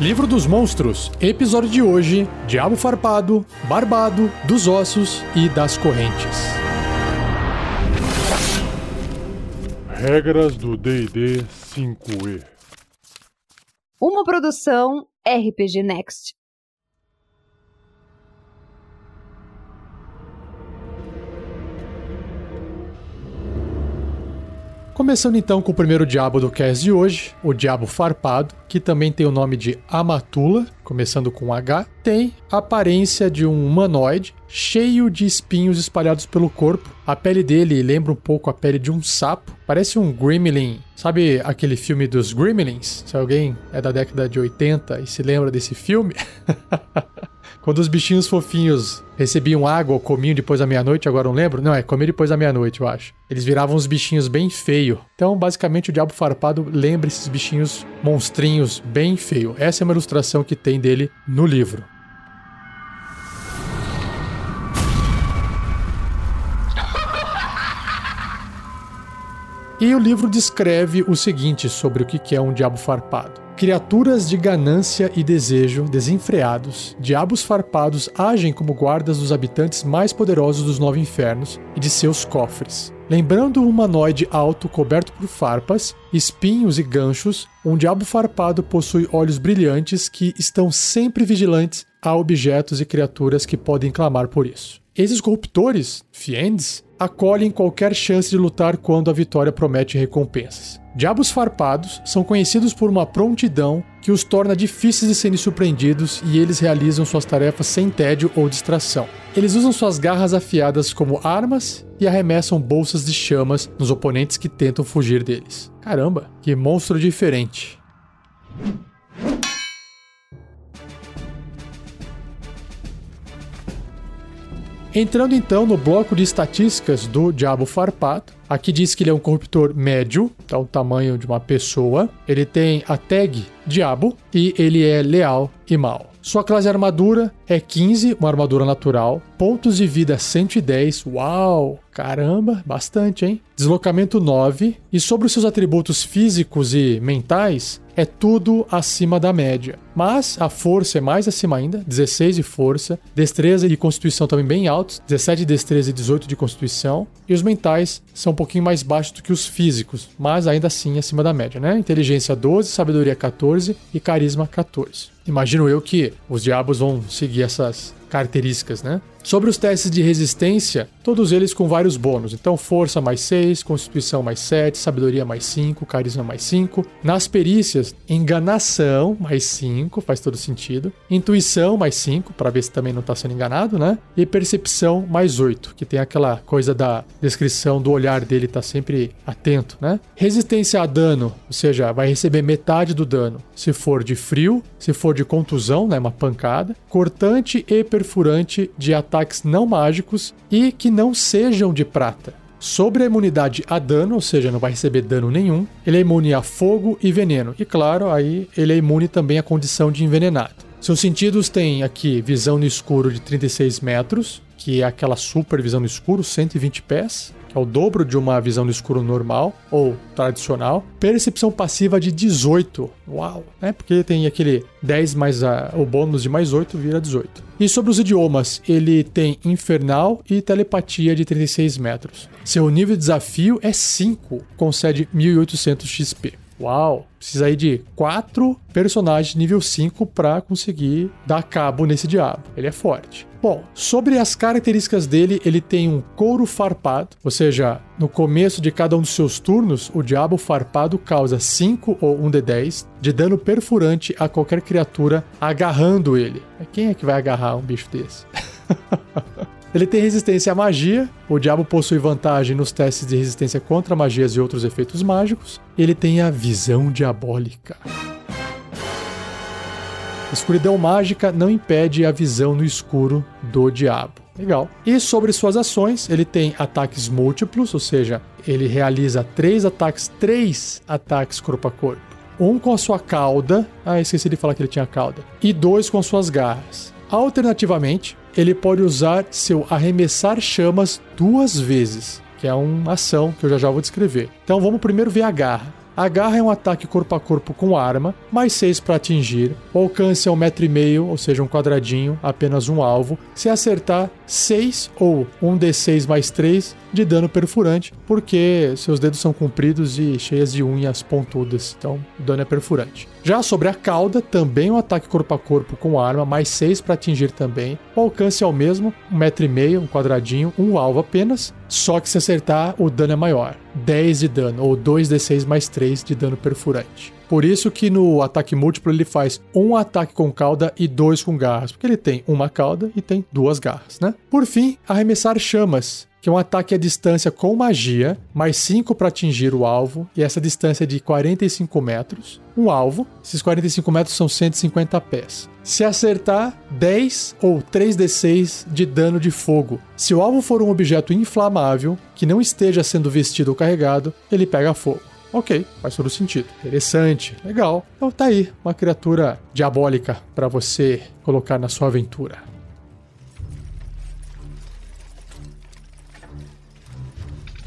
Livro dos Monstros, episódio de hoje: Diabo Farpado, Barbado, dos Ossos e das Correntes. Regras do DD 5E Uma produção RPG Next. Começando então com o primeiro diabo do cast de hoje, o Diabo Farpado, que também tem o nome de Amatula, começando com H, tem a aparência de um humanoide cheio de espinhos espalhados pelo corpo. A pele dele lembra um pouco a pele de um sapo, parece um gremlin. Sabe aquele filme dos Gremlins? Se alguém é da década de 80 e se lembra desse filme, Quando os bichinhos fofinhos recebiam água ou comiam depois da meia-noite, agora não lembro. Não, é comer depois da meia-noite, eu acho. Eles viravam uns bichinhos bem feios. Então, basicamente, o Diabo Farpado lembra esses bichinhos monstrinhos bem feio. Essa é uma ilustração que tem dele no livro. E o livro descreve o seguinte sobre o que é um diabo farpado. Criaturas de ganância e desejo desenfreados, diabos farpados agem como guardas dos habitantes mais poderosos dos nove infernos e de seus cofres. Lembrando um humanoide alto coberto por farpas, espinhos e ganchos, um diabo farpado possui olhos brilhantes que estão sempre vigilantes a objetos e criaturas que podem clamar por isso. Esses corruptores, fiends, acolhem qualquer chance de lutar quando a vitória promete recompensas. Diabos farpados são conhecidos por uma prontidão que os torna difíceis de serem surpreendidos e eles realizam suas tarefas sem tédio ou distração. Eles usam suas garras afiadas como armas e arremessam bolsas de chamas nos oponentes que tentam fugir deles. Caramba, que monstro diferente! Entrando então no bloco de estatísticas do Diabo Farpado, aqui diz que ele é um corruptor médio, tá o tamanho de uma pessoa. Ele tem a tag Diabo e ele é leal e mal. Sua classe armadura é 15, uma armadura natural. Pontos de vida 110. Uau! Caramba, bastante, hein? Deslocamento 9. E sobre os seus atributos físicos e mentais, é tudo acima da média. Mas a força é mais acima ainda, 16 de força, destreza e constituição também bem altos, 17 de destreza e 18 de constituição, e os mentais são um pouquinho mais baixos do que os físicos, mas ainda assim acima da média, né? Inteligência 12, sabedoria 14 e carisma 14. Imagino eu que os diabos vão seguir essas características, né? Sobre os testes de resistência, todos eles com vários bônus. Então, força mais 6, constituição mais 7, sabedoria mais 5, carisma mais 5. Nas perícias, enganação mais 5, faz todo sentido. Intuição mais 5, para ver se também não está sendo enganado, né? E percepção mais 8, que tem aquela coisa da descrição do olhar dele tá sempre atento, né? Resistência a dano, ou seja, vai receber metade do dano se for de frio, se for de contusão, né, uma pancada, cortante e perfurante de ataque ataques não mágicos e que não sejam de prata. Sobre a imunidade a dano, ou seja, não vai receber dano nenhum, ele é imune a fogo e veneno. E claro, aí ele é imune também à condição de envenenado. Seus sentidos têm aqui visão no escuro de 36 metros, que é aquela super visão no escuro, 120 pés que é o dobro de uma visão no escuro normal ou tradicional. Percepção passiva de 18. Uau! Né? Porque tem aquele 10 mais a, o bônus de mais 8 vira 18. E sobre os idiomas, ele tem infernal e telepatia de 36 metros. Seu nível de desafio é 5, concede 1800 XP. Uau! Precisa aí de quatro personagens nível 5 para conseguir dar cabo nesse diabo. Ele é forte. Bom, sobre as características dele, ele tem um couro farpado, ou seja, no começo de cada um dos seus turnos, o diabo farpado causa 5 ou 1 de 10 de dano perfurante a qualquer criatura agarrando ele. Quem é que vai agarrar um bicho desse? Ele tem resistência à magia. O diabo possui vantagem nos testes de resistência contra magias e outros efeitos mágicos. Ele tem a visão diabólica. Escuridão mágica não impede a visão no escuro do diabo. Legal. E sobre suas ações, ele tem ataques múltiplos, ou seja, ele realiza três ataques, três ataques corpo a corpo. Um com a sua cauda, ah, esqueci de falar que ele tinha cauda, e dois com suas garras. Alternativamente, ele pode usar seu arremessar chamas duas vezes, que é uma ação que eu já já vou descrever. Então vamos primeiro ver a garra. A garra é um ataque corpo a corpo com arma, mais 6 para atingir. O alcance é um metro e meio, ou seja, um quadradinho, apenas um alvo. Se acertar, 6 ou um D6 mais 3 de dano perfurante, porque seus dedos são compridos e cheias de unhas pontudas, então o dano é perfurante. Já sobre a cauda, também um ataque corpo a corpo com arma, mais 6 para atingir também. O alcance é o mesmo, um metro e meio, um quadradinho, um alvo apenas, só que se acertar, o dano é maior. 10 de dano, ou 2d6 mais 3 de dano perfurante. Por isso que no ataque múltiplo ele faz um ataque com cauda e dois com garras, porque ele tem uma cauda e tem duas garras, né? Por fim, arremessar chamas que é um ataque à distância com magia, mais 5 para atingir o alvo, e essa distância é de 45 metros. Um alvo, esses 45 metros são 150 pés. Se acertar, 10 ou 3d6 de dano de fogo. Se o alvo for um objeto inflamável, que não esteja sendo vestido ou carregado, ele pega fogo. Ok, faz todo sentido. Interessante, legal. Então tá aí, uma criatura diabólica para você colocar na sua aventura.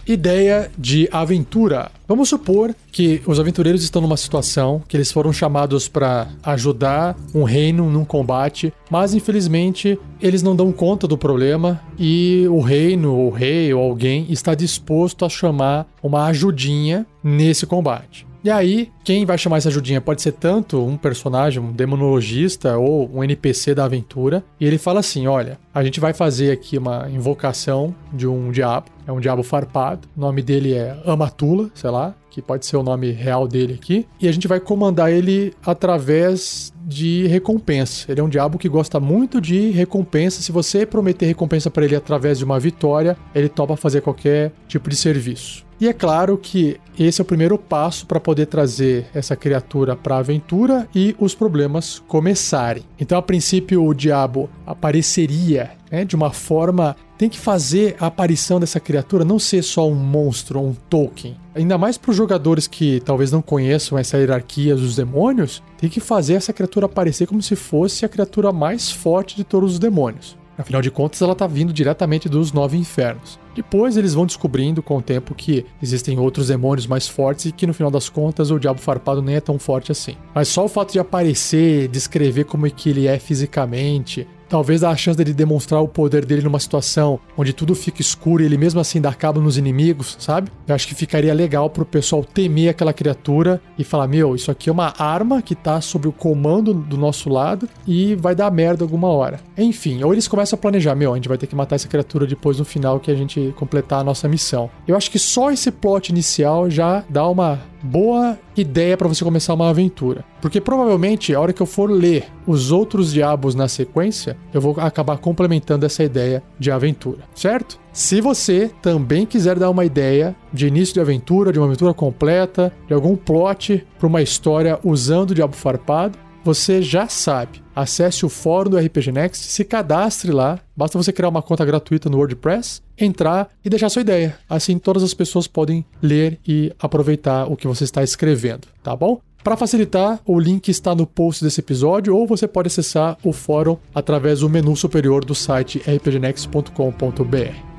Ideia de aventura. Vamos supor que os aventureiros estão numa situação que eles foram chamados para ajudar um reino num combate, mas infelizmente eles não dão conta do problema e o reino, o rei ou alguém está disposto a chamar uma ajudinha nesse combate. E aí, quem vai chamar essa ajudinha pode ser tanto um personagem, um demonologista ou um NPC da aventura. E ele fala assim: olha, a gente vai fazer aqui uma invocação de um diabo. É um diabo farpado. O nome dele é Amatula, sei lá, que pode ser o nome real dele aqui. E a gente vai comandar ele através de recompensa. Ele é um diabo que gosta muito de recompensa. Se você prometer recompensa para ele através de uma vitória, ele topa fazer qualquer tipo de serviço. E é claro que esse é o primeiro passo para poder trazer essa criatura para a aventura e os problemas começarem. Então, a princípio, o diabo apareceria né, de uma forma. Tem que fazer a aparição dessa criatura não ser só um monstro, um token. Ainda mais para os jogadores que talvez não conheçam essa hierarquia dos demônios, tem que fazer essa criatura aparecer como se fosse a criatura mais forte de todos os demônios. Afinal de contas, ela está vindo diretamente dos nove infernos. Depois eles vão descobrindo com o tempo que existem outros demônios mais fortes e que no final das contas o Diabo Farpado nem é tão forte assim. Mas só o fato de aparecer, descrever como é que ele é fisicamente, talvez a chance dele demonstrar o poder dele numa situação onde tudo fica escuro e ele mesmo assim dá cabo nos inimigos, sabe? Eu acho que ficaria legal pro pessoal temer aquela criatura e falar: meu, isso aqui é uma arma que tá sob o comando do nosso lado e vai dar merda alguma hora. Enfim, ou eles começam a planejar: meu, a gente vai ter que matar essa criatura depois no final que a gente completar a nossa missão. Eu acho que só esse plot inicial já dá uma boa ideia para você começar uma aventura. Porque provavelmente a hora que eu for ler os outros diabos na sequência, eu vou acabar complementando essa ideia de aventura, certo? Se você também quiser dar uma ideia de início de aventura, de uma aventura completa, de algum plot para uma história usando o Diabo Farpado, você já sabe. Acesse o fórum do RPG Next, se cadastre lá. Basta você criar uma conta gratuita no WordPress, entrar e deixar sua ideia. Assim todas as pessoas podem ler e aproveitar o que você está escrevendo, tá bom? Para facilitar, o link está no post desse episódio ou você pode acessar o fórum através do menu superior do site rpgnext.com.br.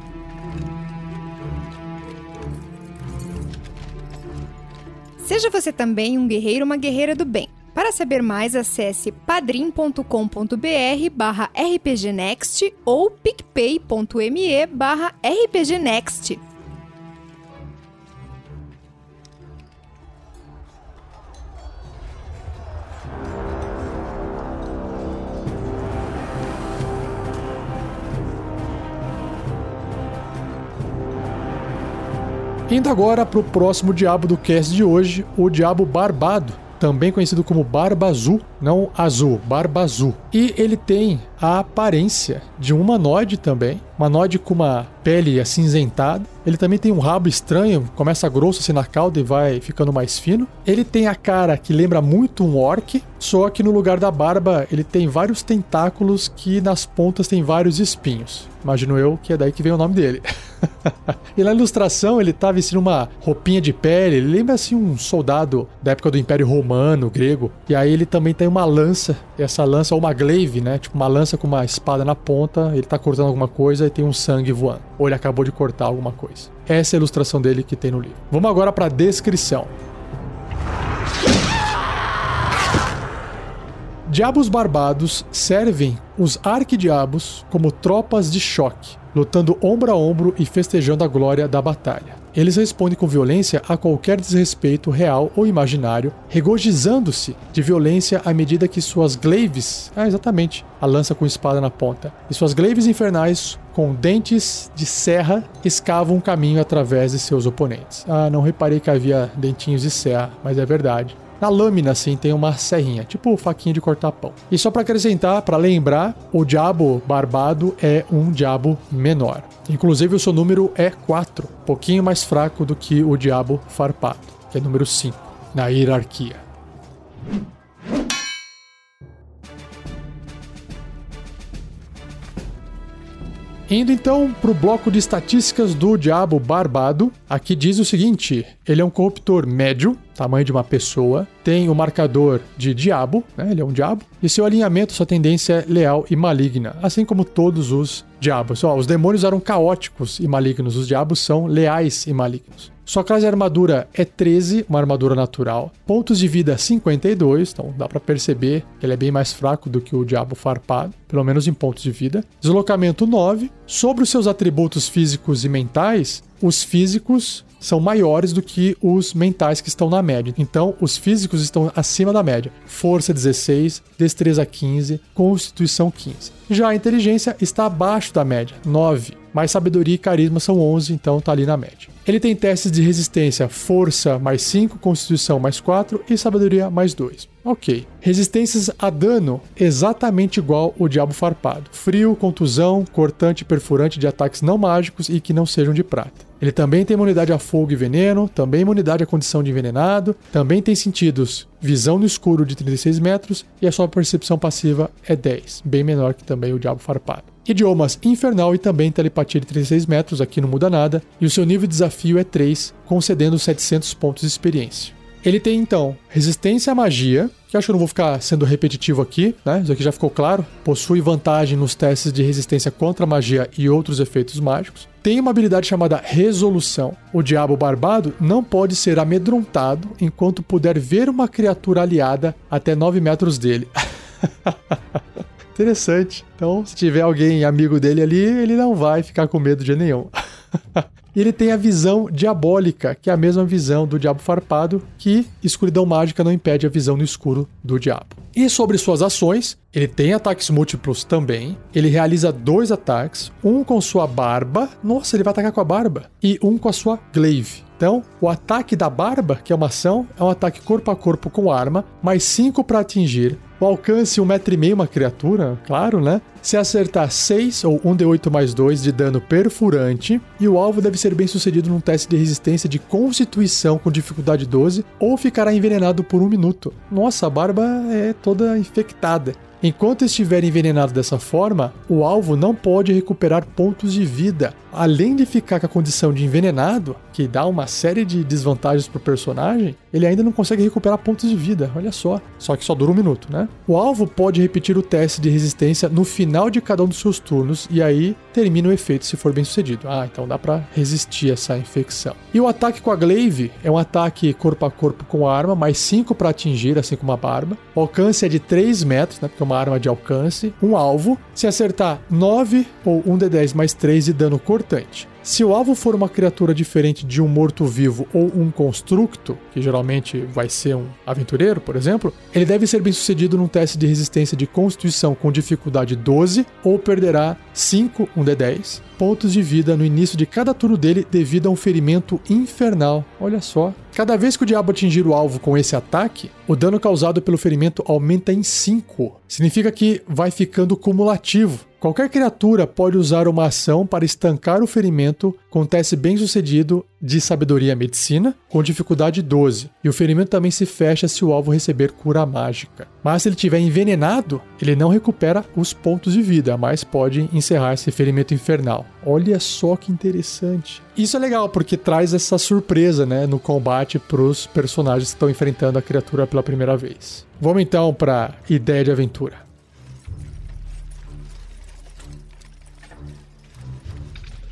Seja você também um guerreiro ou uma guerreira do bem. Para saber mais, acesse padrim.com.br barra rpgnext ou picpay.me barra rpgnext. Indo agora para o próximo diabo do cast de hoje, o Diabo Barbado também conhecido como Barba Azul, não azul, Barba Azul. E ele tem a aparência de um humanoide também, humanoide com uma pele acinzentada. Ele também tem um rabo estranho, começa grosso assim na cauda e vai ficando mais fino. Ele tem a cara que lembra muito um orc, só que no lugar da barba ele tem vários tentáculos que nas pontas tem vários espinhos. Imagino eu que é daí que vem o nome dele. e na ilustração ele tá vestindo uma roupinha de pele, ele lembra assim um soldado da época do Império Romano, grego. E aí ele também tem uma lança, essa lança, ou uma glaive, né? Tipo, uma lança com uma espada na ponta, ele tá cortando alguma coisa e tem um sangue voando. Ou ele acabou de cortar alguma coisa. Essa é a ilustração dele que tem no livro. Vamos agora pra descrição. Diabos barbados servem os arquidiabos como tropas de choque, lutando ombro a ombro e festejando a glória da batalha. Eles respondem com violência a qualquer desrespeito real ou imaginário, regozijando-se de violência à medida que suas glaives, ah, exatamente, a lança com espada na ponta, e suas glaives infernais com dentes de serra escavam um caminho através de seus oponentes. Ah, não reparei que havia dentinhos de serra, mas é verdade. Na lâmina, assim, tem uma serrinha, tipo faquinha de cortar pão. E só para acrescentar, para lembrar, o diabo barbado é um diabo menor. Inclusive, o seu número é 4, pouquinho mais fraco do que o diabo farpado, que é número 5 na hierarquia. Indo então para o bloco de estatísticas do Diabo Barbado, aqui diz o seguinte: ele é um corruptor médio, tamanho de uma pessoa, tem o marcador de diabo, né? ele é um diabo, e seu alinhamento, sua tendência é leal e maligna, assim como todos os diabos. Ó, os demônios eram caóticos e malignos, os diabos são leais e malignos. Sua classe de armadura é 13, uma armadura natural. Pontos de vida 52, então dá para perceber que ele é bem mais fraco do que o Diabo Farpado, pelo menos em pontos de vida. Deslocamento 9. Sobre os seus atributos físicos e mentais, os físicos são maiores do que os mentais que estão na média. Então, os físicos estão acima da média. Força 16, destreza 15, constituição 15. Já a inteligência está abaixo da média, 9. Mais sabedoria e carisma são 11, então está ali na média. Ele tem testes de resistência, força mais 5, constituição mais 4 e sabedoria mais 2. Ok. Resistências a dano exatamente igual o Diabo Farpado: frio, contusão, cortante perfurante de ataques não mágicos e que não sejam de prata. Ele também tem imunidade a fogo e veneno, também imunidade à condição de envenenado, também tem sentidos visão no escuro de 36 metros e a sua percepção passiva é 10, bem menor que também o Diabo Farpado. Idiomas infernal e também telepatia de 36 metros, aqui não muda nada, e o seu nível de desafio é 3, concedendo 700 pontos de experiência. Ele tem então resistência à magia, que acho que eu não vou ficar sendo repetitivo aqui, né? Isso aqui já ficou claro. Possui vantagem nos testes de resistência contra magia e outros efeitos mágicos. Tem uma habilidade chamada Resolução. O Diabo Barbado não pode ser amedrontado enquanto puder ver uma criatura aliada até 9 metros dele. Interessante. Então, se tiver alguém amigo dele ali, ele não vai ficar com medo de nenhum. E ele tem a visão diabólica, que é a mesma visão do diabo farpado, que escuridão mágica não impede a visão no escuro do diabo. E sobre suas ações, ele tem ataques múltiplos também. Ele realiza dois ataques, um com sua barba, nossa, ele vai atacar com a barba, e um com a sua glaive. Então, o ataque da barba, que é uma ação, é um ataque corpo a corpo com arma, mais 5 para atingir, o alcance 1,5 um metro e meio uma criatura, claro, né? Se acertar 6 ou 1d8 mais 2 de dano perfurante, e o alvo deve ser bem sucedido num teste de resistência de constituição com dificuldade 12, ou ficará envenenado por um minuto. Nossa, a barba é toda infectada. Enquanto estiver envenenado dessa forma, o alvo não pode recuperar pontos de vida. Além de ficar com a condição de envenenado, que dá uma série de desvantagens pro personagem, ele ainda não consegue recuperar pontos de vida. Olha só. Só que só dura um minuto, né? O alvo pode repetir o teste de resistência no final de cada um dos seus turnos e aí termina o efeito se for bem sucedido. Ah, então dá para resistir essa infecção. E o ataque com a glaive é um ataque corpo a corpo com a arma, mais 5 para atingir, assim como a barba. O alcance é de 3 metros, né? Porque é uma arma de alcance. Um alvo. Se acertar 9 ou 1 d10 mais 3 de dano cortante. Se o alvo for uma criatura diferente de um morto-vivo ou um constructo, que geralmente vai ser um aventureiro, por exemplo, ele deve ser bem sucedido num teste de resistência de constituição com dificuldade 12 ou perderá 5, um D10, pontos de vida no início de cada turno dele devido a um ferimento infernal. Olha só. Cada vez que o diabo atingir o alvo com esse ataque, o dano causado pelo ferimento aumenta em 5. Significa que vai ficando cumulativo. Qualquer criatura pode usar uma ação para estancar o ferimento com teste bem sucedido de sabedoria medicina, com dificuldade 12. E o ferimento também se fecha se o alvo receber cura mágica. Mas se ele estiver envenenado, ele não recupera os pontos de vida, mas pode encerrar esse ferimento infernal. Olha só que interessante. Isso é legal porque traz essa surpresa, né, no combate para os personagens que estão enfrentando a criatura pela primeira vez. Vamos então para ideia de aventura.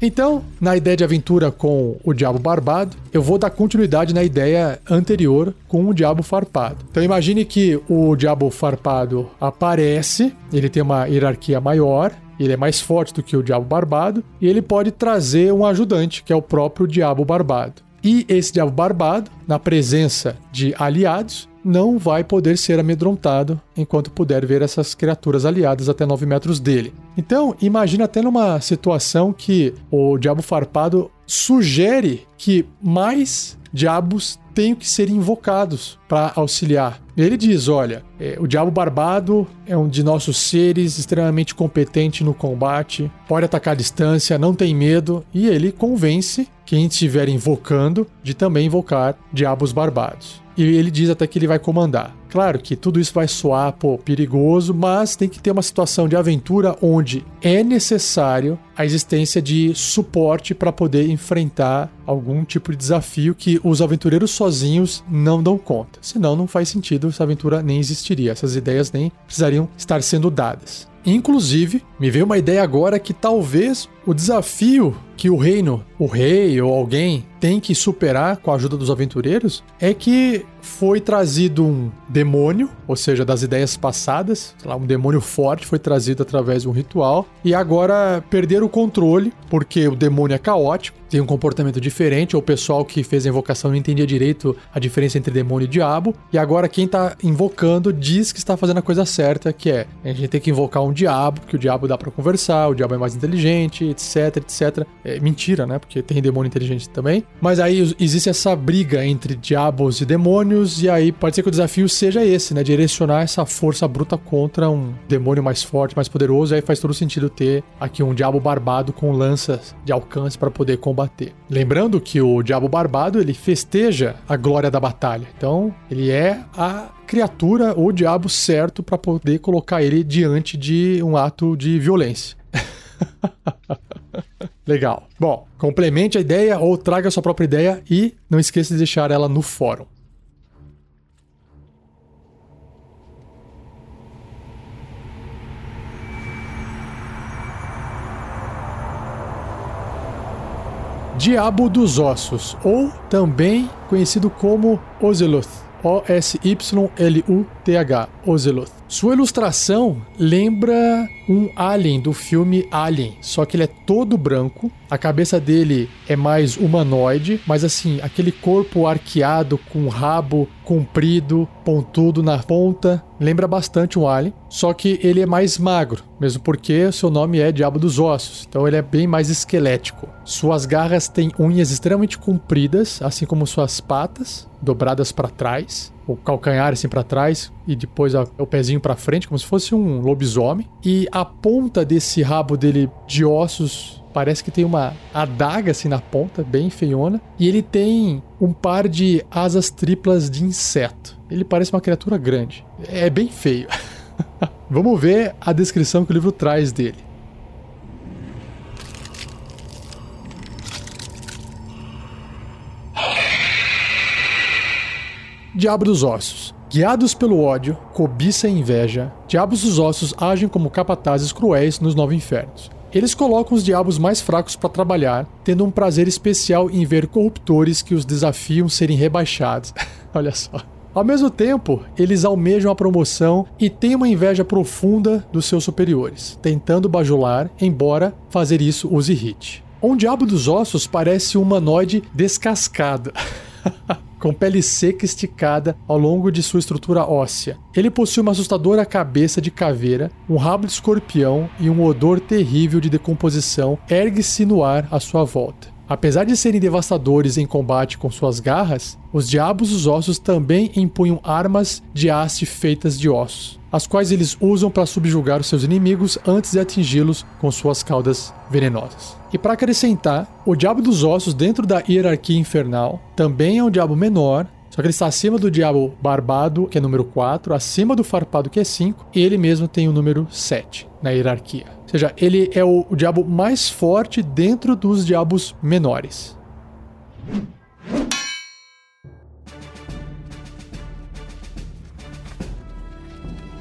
Então, na ideia de aventura com o Diabo Barbado, eu vou dar continuidade na ideia anterior com o Diabo Farpado. Então, imagine que o Diabo Farpado aparece, ele tem uma hierarquia maior, ele é mais forte do que o Diabo Barbado, e ele pode trazer um ajudante, que é o próprio Diabo Barbado. E esse Diabo Barbado, na presença de aliados, não vai poder ser amedrontado enquanto puder ver essas criaturas aliadas até 9 metros dele. Então, imagina até numa situação que o Diabo Farpado sugere que mais diabos tenham que ser invocados para auxiliar. Ele diz: olha, é, o Diabo Barbado é um de nossos seres extremamente competente no combate, pode atacar à distância, não tem medo, e ele convence quem estiver invocando de também invocar diabos barbados. E ele diz até que ele vai comandar. Claro que tudo isso vai soar pô, perigoso, mas tem que ter uma situação de aventura onde é necessário a existência de suporte para poder enfrentar algum tipo de desafio que os aventureiros sozinhos não dão conta. Senão não faz sentido, essa aventura nem existiria, essas ideias nem precisariam estar sendo dadas. Inclusive, me veio uma ideia agora que talvez o desafio que o reino, o rei ou alguém tem que superar com a ajuda dos aventureiros é que foi trazido um demônio, ou seja, das ideias passadas, lá, um demônio forte foi trazido através de um ritual e agora perderam o controle porque o demônio é caótico, tem um comportamento diferente, ou o pessoal que fez a invocação não entendia direito a diferença entre demônio e diabo, e agora quem tá invocando diz que está fazendo a coisa certa, que é a gente tem que invocar um diabo, porque o diabo dá para conversar, o diabo é mais inteligente, etc, etc. É mentira, né? Porque tem demônio inteligente também. Mas aí existe essa briga entre diabos e demônios, e aí pode ser que o desafio seja esse, né? Direcionar essa força bruta contra um demônio mais forte, mais poderoso, e aí faz todo sentido ter aqui um diabo barbado com lanças de alcance para poder combater. Lembrando que o diabo barbado, ele festeja a glória da batalha. Então, ele é a criatura ou diabo certo para poder colocar ele diante de um ato de violência. Legal. Bom, complemente a ideia ou traga a sua própria ideia e não esqueça de deixar ela no fórum. Diabo dos Ossos, ou também conhecido como Ozeloth. O-S-Y-L-U-T-H. Ozeloth. Sua ilustração lembra um alien do filme Alien, só que ele é todo branco. A cabeça dele é mais humanoide, mas assim, aquele corpo arqueado com rabo comprido, pontudo na ponta, lembra bastante um alien, só que ele é mais magro, mesmo porque seu nome é Diabo dos Ossos, então ele é bem mais esquelético. Suas garras têm unhas extremamente compridas, assim como suas patas, dobradas para trás o calcanhar assim para trás e depois a, o pezinho para frente, como se fosse um lobisomem. E a ponta desse rabo dele de ossos parece que tem uma adaga assim na ponta, bem feiona. E ele tem um par de asas triplas de inseto. Ele parece uma criatura grande. É bem feio. Vamos ver a descrição que o livro traz dele. Diabo dos Ossos. Guiados pelo ódio, cobiça e inveja, diabos dos ossos agem como capatazes cruéis nos nove infernos. Eles colocam os diabos mais fracos para trabalhar, tendo um prazer especial em ver corruptores que os desafiam serem rebaixados. Olha só. Ao mesmo tempo, eles almejam a promoção e têm uma inveja profunda dos seus superiores, tentando bajular, embora fazer isso os irrite. Um diabo dos ossos parece um humanoide descascado. com pele seca esticada ao longo de sua estrutura óssea. Ele possui uma assustadora cabeça de caveira, um rabo de escorpião e um odor terrível de decomposição ergue-se no ar à sua volta. Apesar de serem devastadores em combate com suas garras, os diabos dos ossos também empunham armas de haste feitas de ossos, as quais eles usam para subjugar os seus inimigos antes de atingi-los com suas caudas venenosas. E para acrescentar, o diabo dos ossos dentro da hierarquia infernal também é um diabo menor, só que ele está acima do diabo barbado, que é número 4, acima do farpado, que é 5, e ele mesmo tem o número 7 na hierarquia. Ou seja, ele é o, o diabo mais forte dentro dos diabos menores.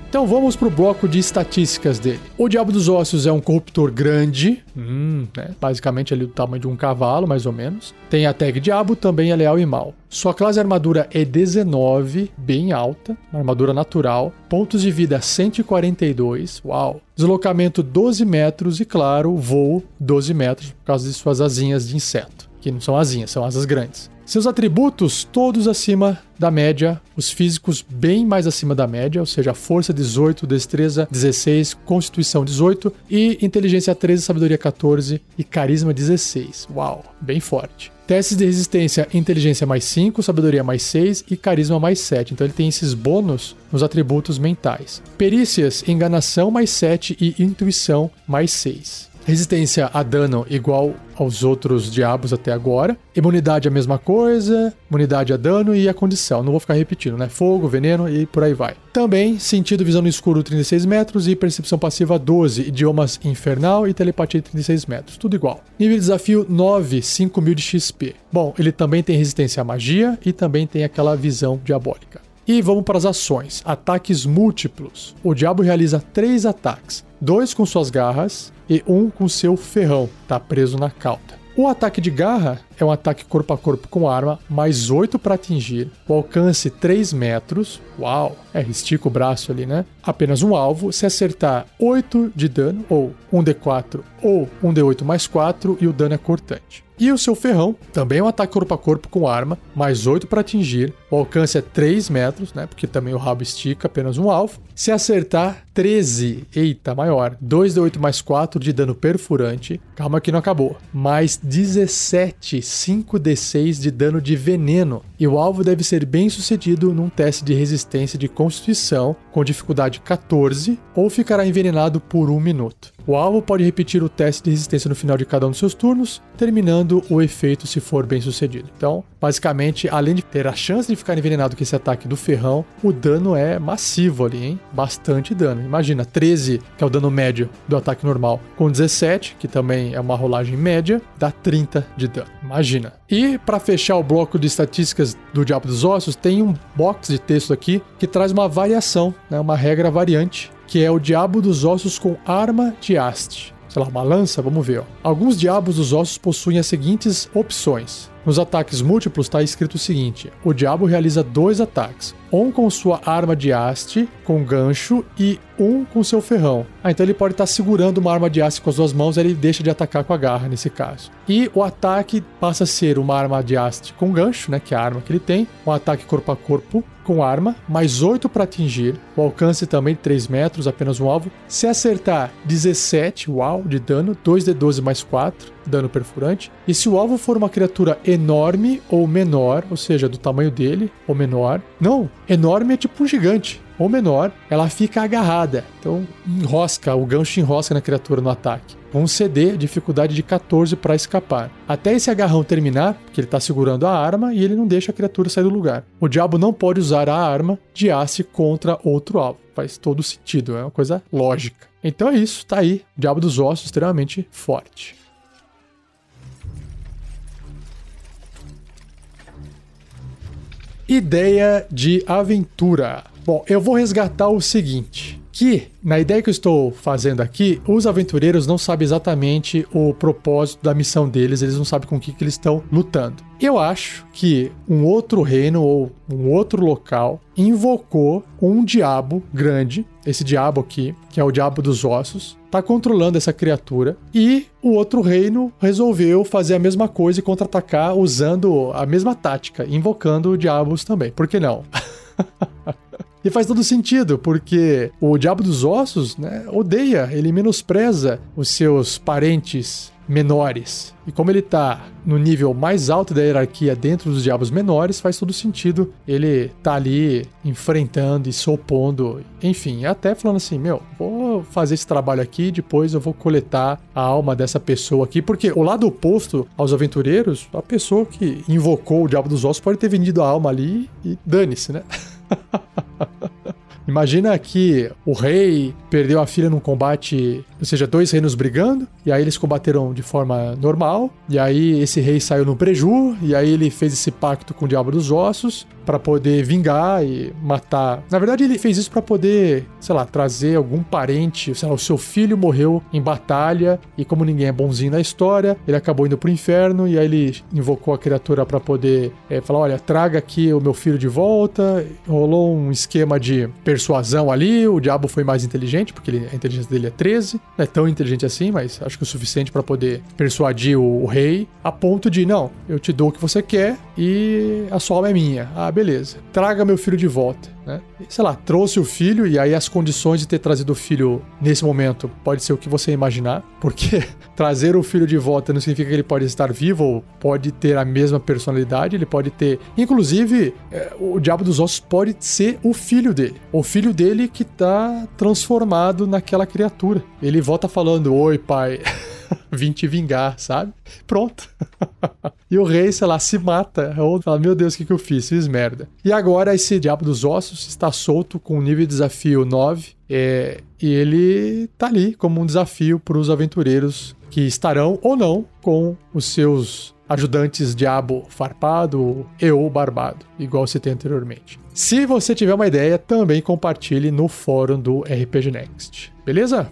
Então vamos pro bloco de estatísticas dele. O Diabo dos Ossos é um corruptor grande, hum, né? basicamente ali do tamanho de um cavalo, mais ou menos. Tem a tag Diabo, também é leal e mal. Sua classe armadura é 19, bem alta, uma armadura natural. Pontos de vida 142, uau. Deslocamento 12 metros e, claro, voo 12 metros por causa de suas asinhas de inseto. Que não são asinhas, são asas grandes. Seus atributos, todos acima da média, os físicos bem mais acima da média, ou seja, força 18, destreza 16, constituição 18 e inteligência 13, sabedoria 14 e carisma 16. Uau, bem forte. Testes de resistência, inteligência mais 5, sabedoria mais 6 e carisma mais 7. Então ele tem esses bônus nos atributos mentais. Perícias, enganação mais 7 e intuição mais 6. Resistência a dano igual aos outros diabos até agora. Imunidade a mesma coisa, imunidade a dano e a condição. Não vou ficar repetindo, né? Fogo, veneno e por aí vai. Também sentido visão no escuro 36 metros e percepção passiva 12, idiomas infernal e telepatia 36 metros, tudo igual. Nível de desafio 9, 5000 de XP. Bom, ele também tem resistência à magia e também tem aquela visão diabólica. E vamos para as ações. Ataques múltiplos. O diabo realiza três ataques: dois com suas garras e um com seu ferrão, tá preso na cauda. O ataque de garra é um ataque corpo a corpo com arma, mais 8 para atingir, o alcance 3 metros. Uau! É, estica o braço ali, né? Apenas um alvo. Se acertar 8 de dano, ou 1d4 ou 1d8 mais 4, e o dano é cortante. E o seu ferrão, também é um ataque corpo a corpo com arma, mais 8 para atingir. O alcance é 3 metros, né? Porque também o rabo estica, apenas um alvo. Se acertar 13, eita, maior, 2d8 mais 4 de dano perfurante. Calma que não acabou. Mais 17, 5d6 de dano de veneno. E o alvo deve ser bem sucedido num teste de resistência de constituição com dificuldade 14 ou ficará envenenado por um minuto. O alvo pode repetir o teste de resistência no final de cada um dos seus turnos, terminando o efeito se for bem sucedido. Então, basicamente, além de ter a chance de ficar envenenado com esse ataque do ferrão, o dano é massivo ali, hein? Bastante dano. Imagina, 13, que é o dano médio do ataque normal, com 17, que também é uma rolagem média, dá 30 de dano. Imagina. E para fechar o bloco de estatísticas do Diabo dos Ossos, tem um box de texto aqui que traz uma variação, né? uma regra variante que é o Diabo dos Ossos com arma de haste. Sei lá, uma lança? Vamos ver. Ó. Alguns Diabos dos Ossos possuem as seguintes opções. Nos ataques múltiplos está escrito o seguinte: o diabo realiza dois ataques, um com sua arma de haste com gancho e um com seu ferrão. Ah, então ele pode estar tá segurando uma arma de haste com as duas mãos, ele deixa de atacar com a garra nesse caso. E o ataque passa a ser uma arma de haste com gancho, né, que é a arma que ele tem, um ataque corpo a corpo com arma, mais 8 para atingir, o alcance também de 3 metros, apenas um alvo. Se acertar 17, uau, de dano, 2d12 mais 4, dano perfurante. E se o alvo for uma criatura enorme ou menor, ou seja, do tamanho dele ou menor, não, enorme é tipo um gigante ou menor, ela fica agarrada. Então enrosca, o gancho enrosca na criatura no ataque. Um CD, dificuldade de 14 para escapar. Até esse agarrão terminar, que ele está segurando a arma e ele não deixa a criatura sair do lugar. O diabo não pode usar a arma de aço contra outro alvo. Faz todo sentido, é uma coisa lógica. Então é isso, tá aí. Diabo dos Ossos extremamente forte. Ideia de aventura. Bom, eu vou resgatar o seguinte: que na ideia que eu estou fazendo aqui, os aventureiros não sabem exatamente o propósito da missão deles, eles não sabem com o que, que eles estão lutando. Eu acho que um outro reino ou um outro local invocou um diabo grande, esse diabo aqui, que é o diabo dos ossos, está controlando essa criatura e o outro reino resolveu fazer a mesma coisa e contra-atacar usando a mesma tática, invocando diabos também. Por que não? E faz todo sentido, porque o Diabo dos Ossos né, odeia, ele menospreza os seus parentes menores. E como ele tá no nível mais alto da hierarquia dentro dos diabos menores, faz todo sentido ele tá ali enfrentando e se opondo. Enfim, até falando assim: meu, vou fazer esse trabalho aqui, depois eu vou coletar a alma dessa pessoa aqui, porque o lado oposto aos aventureiros, a pessoa que invocou o diabo dos ossos pode ter vendido a alma ali e dane-se, né? Imagina que o rei perdeu a filha num combate ou seja, dois reinos brigando, e aí eles combateram de forma normal, e aí esse rei saiu no preju, e aí ele fez esse pacto com o Diabo dos Ossos para poder vingar e matar. Na verdade, ele fez isso para poder, sei lá, trazer algum parente, sei lá, o seu filho morreu em batalha, e como ninguém é bonzinho na história, ele acabou indo pro inferno, e aí ele invocou a criatura para poder é, falar: olha, traga aqui o meu filho de volta. Rolou um esquema de persuasão ali, o diabo foi mais inteligente, porque ele, a inteligência dele é 13, não é tão inteligente assim, mas acho que o suficiente para poder persuadir o, o, rei, a ponto de, não, eu te dou o que você quer e a sua alma é minha. Ah, beleza. Traga meu filho de volta. Né? Sei lá, trouxe o filho e aí as condições de ter trazido o filho nesse momento pode ser o que você imaginar, porque trazer o filho de volta não significa que ele pode estar vivo ou pode ter a mesma personalidade, ele pode ter. Inclusive, é, o Diabo dos Ossos pode ser o filho dele. O filho dele que tá transformado naquela criatura. Ele volta falando: Oi, pai. Vim te vingar, sabe? Pronto. e o rei, sei lá, se mata. Ou fala: Meu Deus, o que, que eu fiz? Fiz merda. E agora esse Diabo dos Ossos está solto com nível de desafio 9. É, e ele tá ali como um desafio para os aventureiros que estarão ou não com os seus ajudantes diabo farpado ou barbado, igual citei anteriormente. Se você tiver uma ideia, também compartilhe no fórum do RPG Next. Beleza?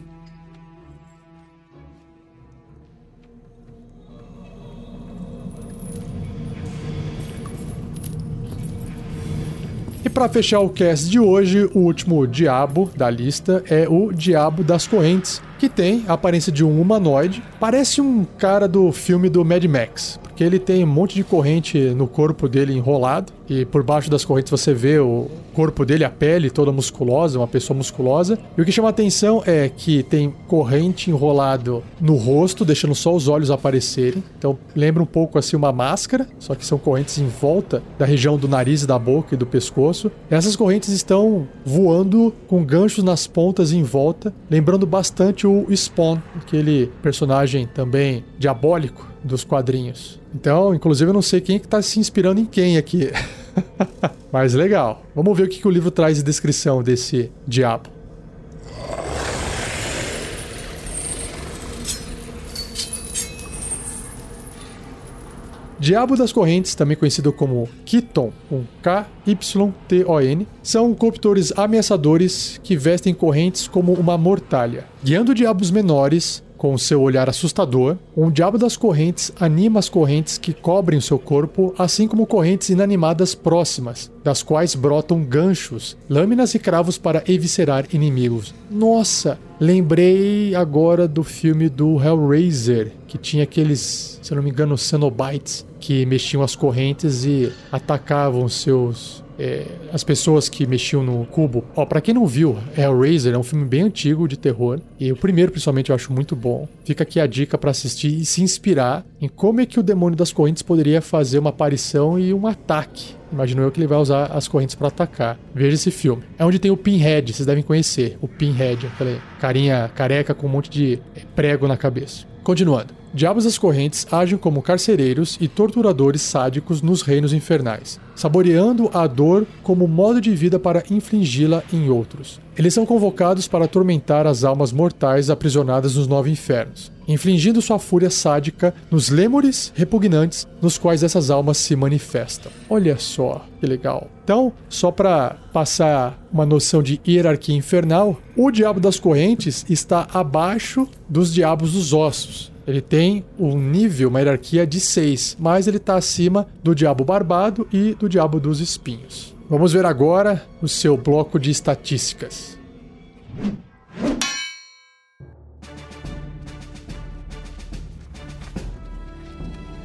Para fechar o cast de hoje, o último diabo da lista é o Diabo das Correntes, que tem a aparência de um humanoide, parece um cara do filme do Mad Max, porque ele tem um monte de corrente no corpo dele enrolado e por baixo das correntes você vê o corpo dele, a pele toda musculosa, uma pessoa musculosa. E o que chama atenção é que tem corrente enrolado no rosto, deixando só os olhos aparecerem. Então lembra um pouco assim uma máscara, só que são correntes em volta da região do nariz, da boca e do pescoço. Essas correntes estão voando com ganchos nas pontas em volta, lembrando bastante o Spawn, aquele personagem também diabólico dos quadrinhos. Então, inclusive, eu não sei quem é que tá se inspirando em quem aqui. Mas legal. Vamos ver o que, que o livro traz de descrição desse diabo. Diabo das Correntes, também conhecido como Kiton, com K-Y-T-O-N, são corruptores ameaçadores que vestem correntes como uma mortalha, guiando diabos menores com seu olhar assustador, um diabo das correntes anima as correntes que cobrem o seu corpo, assim como correntes inanimadas próximas, das quais brotam ganchos, lâminas e cravos para eviscerar inimigos. Nossa, lembrei agora do filme do Hellraiser, que tinha aqueles, se não me engano, Cenobites, que mexiam as correntes e atacavam seus é, as pessoas que mexiam no cubo. Ó, para quem não viu, Hellraiser é um filme bem antigo de terror e o primeiro principalmente eu acho muito bom. Fica aqui a dica para assistir e se inspirar em como é que o demônio das correntes poderia fazer uma aparição e um ataque. Imagino eu que ele vai usar as correntes para atacar. Veja esse filme. É onde tem o Pinhead, vocês devem conhecer. O Pinhead, aquela carinha careca com um monte de prego na cabeça. Continuando. Diabos das correntes agem como carcereiros e torturadores sádicos nos reinos infernais, saboreando a dor como modo de vida para infligi-la em outros. Eles são convocados para atormentar as almas mortais aprisionadas nos nove infernos, infligindo sua fúria sádica nos lêmures repugnantes nos quais essas almas se manifestam. Olha só que legal. Então, só para passar uma noção de hierarquia infernal, o Diabo das Correntes está abaixo dos Diabos dos Ossos. Ele tem um nível, uma hierarquia de 6, mas ele está acima do Diabo Barbado e do Diabo dos Espinhos. Vamos ver agora o seu bloco de estatísticas.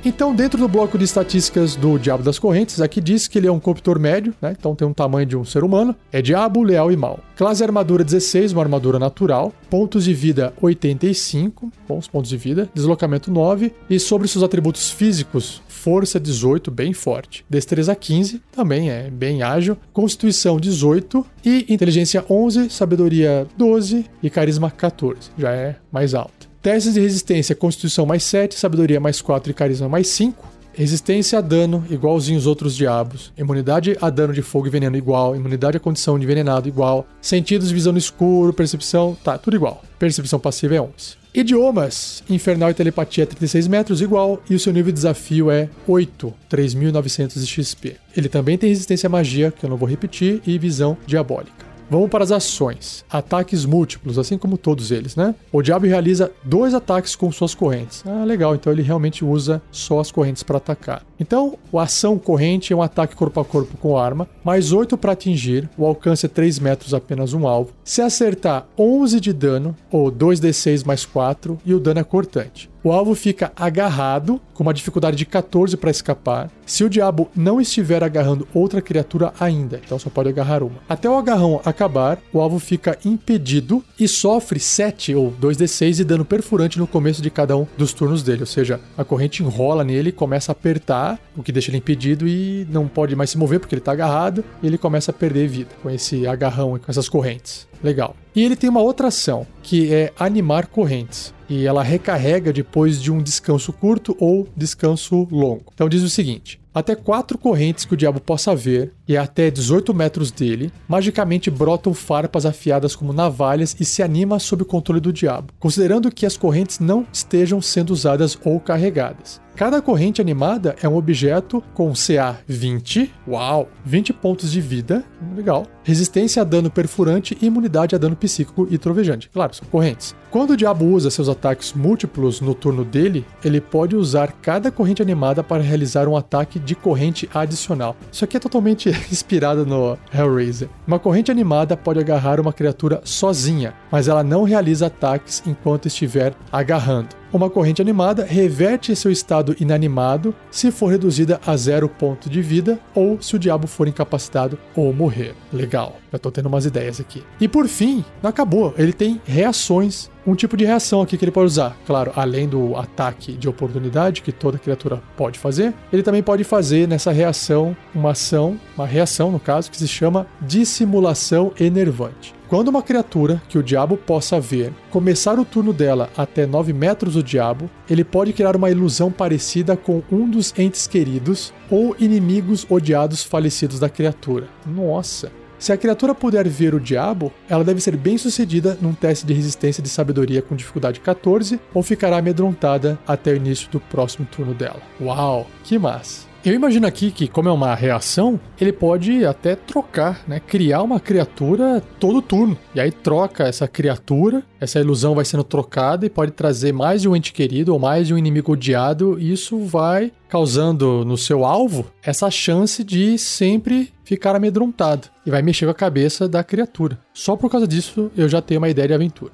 Então, dentro do bloco de estatísticas do Diabo das Correntes, aqui diz que ele é um corruptor médio, né? Então tem um tamanho de um ser humano. É diabo, leal e mal. Classe armadura 16, uma armadura natural. Pontos de vida 85, bons pontos de vida. Deslocamento 9. E sobre seus atributos físicos, força 18, bem forte. Destreza 15, também é bem ágil. Constituição 18 e inteligência 11, sabedoria 12 e carisma 14. Já é mais alto. Testes de resistência, constituição mais 7, sabedoria mais 4 e carisma mais 5. resistência a dano igualzinho os outros diabos, imunidade a dano de fogo e veneno igual, imunidade à condição de envenenado igual, sentidos, visão no escuro, percepção, tá, tudo igual. Percepção passiva é 11. Idiomas, Infernal e Telepatia 36 metros, igual, e o seu nível de desafio é 8, 3.900 XP. Ele também tem resistência à magia, que eu não vou repetir, e visão diabólica. Vamos para as ações. Ataques múltiplos, assim como todos eles, né? O diabo realiza dois ataques com suas correntes. Ah, legal. Então ele realmente usa só as correntes para atacar. Então, a ação corrente é um ataque corpo a corpo com arma, mais 8 para atingir, o alcance é 3 metros apenas um alvo. Se acertar 11 de dano, ou 2d6 mais 4, e o dano é cortante. O alvo fica agarrado, com uma dificuldade de 14 para escapar, se o diabo não estiver agarrando outra criatura ainda, então só pode agarrar uma. Até o agarrão acabar, o alvo fica impedido e sofre 7 ou 2d6 de dano perfurante no começo de cada um dos turnos dele, ou seja, a corrente enrola nele, começa a apertar, o que deixa ele impedido e não pode mais se mover porque ele está agarrado, e ele começa a perder vida com esse agarrão e com essas correntes. Legal. E ele tem uma outra ação, que é animar correntes. E ela recarrega depois de um descanso curto ou descanso longo. Então diz o seguinte: até quatro correntes que o diabo possa ver, e até 18 metros dele, magicamente brotam farpas afiadas como navalhas e se anima sob o controle do diabo, considerando que as correntes não estejam sendo usadas ou carregadas. Cada corrente animada é um objeto com CA 20, uau, 20 pontos de vida, legal, resistência a dano perfurante e imunidade a dano psíquico e trovejante. Claro, são correntes. Quando o diabo usa seus ataques múltiplos no turno dele, ele pode usar cada corrente animada para realizar um ataque de corrente adicional. Isso aqui é totalmente inspirado no Hellraiser. Uma corrente animada pode agarrar uma criatura sozinha, mas ela não realiza ataques enquanto estiver agarrando. Uma corrente animada reverte seu estado inanimado se for reduzida a zero ponto de vida ou se o diabo for incapacitado ou morrer. Legal, já tô tendo umas ideias aqui. E por fim, não acabou, ele tem reações um tipo de reação aqui que ele pode usar. Claro, além do ataque de oportunidade que toda criatura pode fazer, ele também pode fazer nessa reação uma ação, uma reação no caso, que se chama dissimulação enervante. Quando uma criatura que o diabo possa ver começar o turno dela até 9 metros do diabo, ele pode criar uma ilusão parecida com um dos entes queridos ou inimigos odiados falecidos da criatura. Nossa! Se a criatura puder ver o diabo, ela deve ser bem sucedida num teste de resistência de sabedoria com dificuldade 14 ou ficará amedrontada até o início do próximo turno dela. Uau, que massa! Eu imagino aqui que, como é uma reação, ele pode até trocar, né? Criar uma criatura todo turno. E aí troca essa criatura, essa ilusão vai sendo trocada e pode trazer mais de um ente querido ou mais de um inimigo odiado. E isso vai causando no seu alvo essa chance de sempre ficar amedrontado. E vai mexer com a cabeça da criatura. Só por causa disso eu já tenho uma ideia de aventura.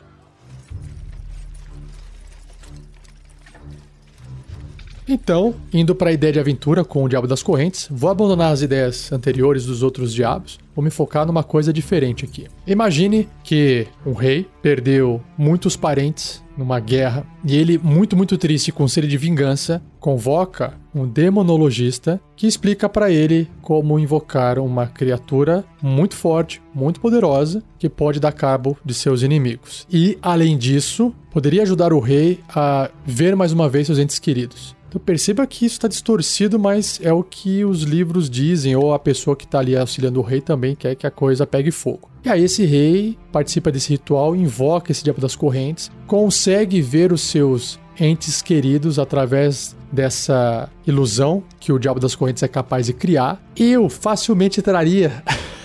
Então, indo para a ideia de aventura com o Diabo das Correntes, vou abandonar as ideias anteriores dos outros diabos, vou me focar numa coisa diferente aqui. Imagine que um rei perdeu muitos parentes numa guerra e ele, muito, muito triste, com sede de vingança, convoca um demonologista que explica para ele como invocar uma criatura muito forte, muito poderosa, que pode dar cabo de seus inimigos. E, além disso, poderia ajudar o rei a ver mais uma vez seus entes queridos. Então perceba que isso está distorcido, mas é o que os livros dizem, ou a pessoa que está ali auxiliando o rei também quer que a coisa pegue fogo. E aí esse rei participa desse ritual, invoca esse diabo das correntes, consegue ver os seus entes queridos através dessa ilusão que o diabo das correntes é capaz de criar. Eu facilmente traria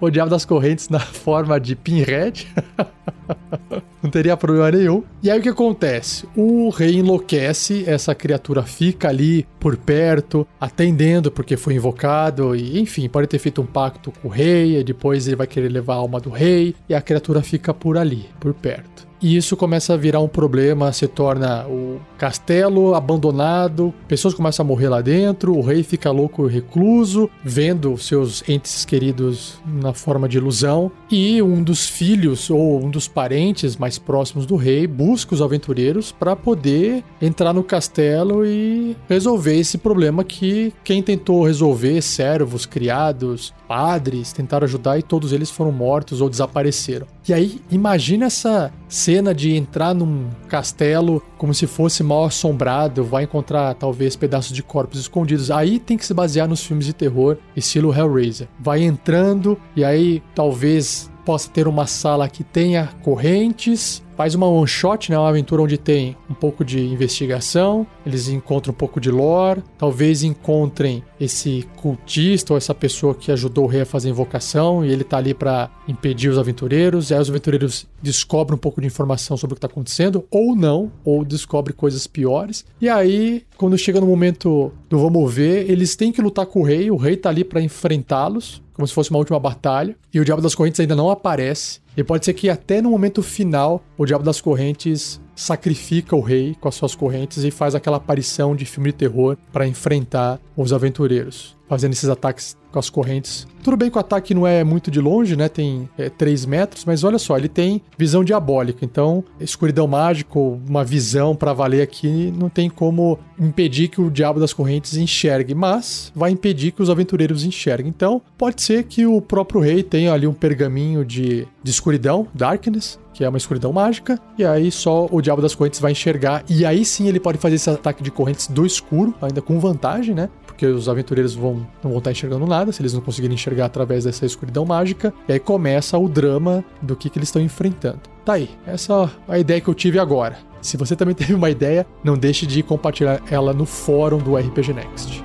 o diabo das correntes na forma de Pinhead. Não teria problema nenhum. E aí o que acontece? O rei enlouquece, essa criatura fica ali por perto, atendendo porque foi invocado, e enfim, pode ter feito um pacto com o rei, e depois ele vai querer levar a alma do rei, e a criatura fica por ali, por perto. E isso começa a virar um problema, se torna o castelo abandonado, pessoas começam a morrer lá dentro, o rei fica louco e recluso, vendo seus entes queridos na forma de ilusão, e um dos filhos ou um dos parentes mais próximos do rei busca os aventureiros para poder entrar no castelo e resolver esse problema que quem tentou resolver, servos, criados, padres tentaram ajudar e todos eles foram mortos ou desapareceram. E aí, imagina essa cena de entrar num castelo como se fosse mal assombrado, vai encontrar talvez pedaços de corpos escondidos. Aí tem que se basear nos filmes de terror, estilo Hellraiser. Vai entrando e aí talvez possa ter uma sala que tenha correntes, faz uma one shot, né, uma aventura onde tem um pouco de investigação, eles encontram um pouco de lore, talvez encontrem esse cultista ou essa pessoa que ajudou o rei a fazer a invocação e ele tá ali para impedir os aventureiros, e aí os aventureiros descobrem um pouco de informação sobre o que tá acontecendo ou não, ou descobrem coisas piores. E aí, quando chega no momento do vamos ver, eles têm que lutar com o rei, o rei tá ali para enfrentá-los como se fosse uma última batalha, e o Diabo das Correntes ainda não aparece. E pode ser que até no momento final o Diabo das Correntes sacrifica o rei com as suas correntes e faz aquela aparição de filme de terror para enfrentar os aventureiros, fazendo esses ataques com as correntes. Tudo bem que o ataque não é muito de longe, né? Tem é, 3 metros, mas olha só, ele tem visão diabólica. Então, escuridão mágico, uma visão para valer aqui, não tem como impedir que o diabo das correntes enxergue, mas vai impedir que os aventureiros enxerguem. Então, pode ser que o próprio rei tenha ali um pergaminho de, de escuridão, darkness, que é uma escuridão mágica, e aí só o Diabo das Correntes vai enxergar, e aí sim ele pode fazer esse ataque de correntes do escuro, ainda com vantagem, né? Porque os aventureiros vão, não vão estar enxergando nada, se eles não conseguirem enxergar através dessa escuridão mágica, e aí começa o drama do que, que eles estão enfrentando. Tá aí, essa é a ideia que eu tive agora. Se você também teve uma ideia, não deixe de compartilhar ela no fórum do RPG Next.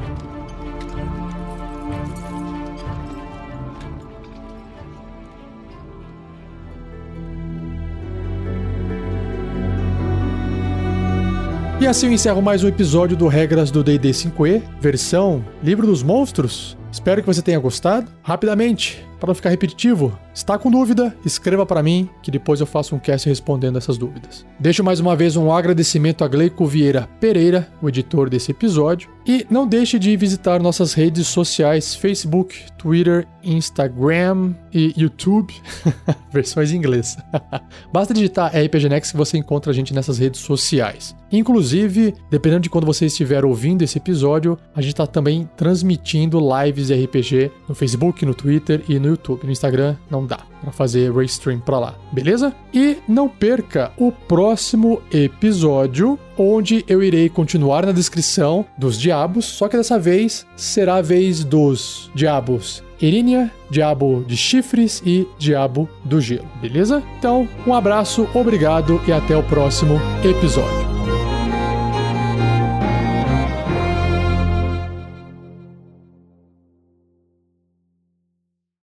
E assim eu encerro mais um episódio do Regras do D&D 5e, versão Livro dos Monstros. Espero que você tenha gostado. Rapidamente, para não ficar repetitivo, está com dúvida? Escreva para mim que depois eu faço um cast respondendo essas dúvidas. Deixo mais uma vez um agradecimento a Gleico Vieira Pereira, o editor desse episódio, e não deixe de visitar nossas redes sociais: Facebook, Twitter, Instagram e YouTube, versões em inglês. Basta digitar RPG Next que você encontra a gente nessas redes sociais. Inclusive, dependendo de quando você estiver ouvindo esse episódio, a gente está também transmitindo lives de RPG no Facebook, no Twitter e no YouTube. No Instagram não dá para fazer restream para lá, beleza? E não perca o próximo episódio, onde eu irei continuar na descrição dos diabos, só que dessa vez será a vez dos diabos Irinia, Diabo de Chifres e Diabo do Gelo, beleza? Então, um abraço, obrigado e até o próximo episódio.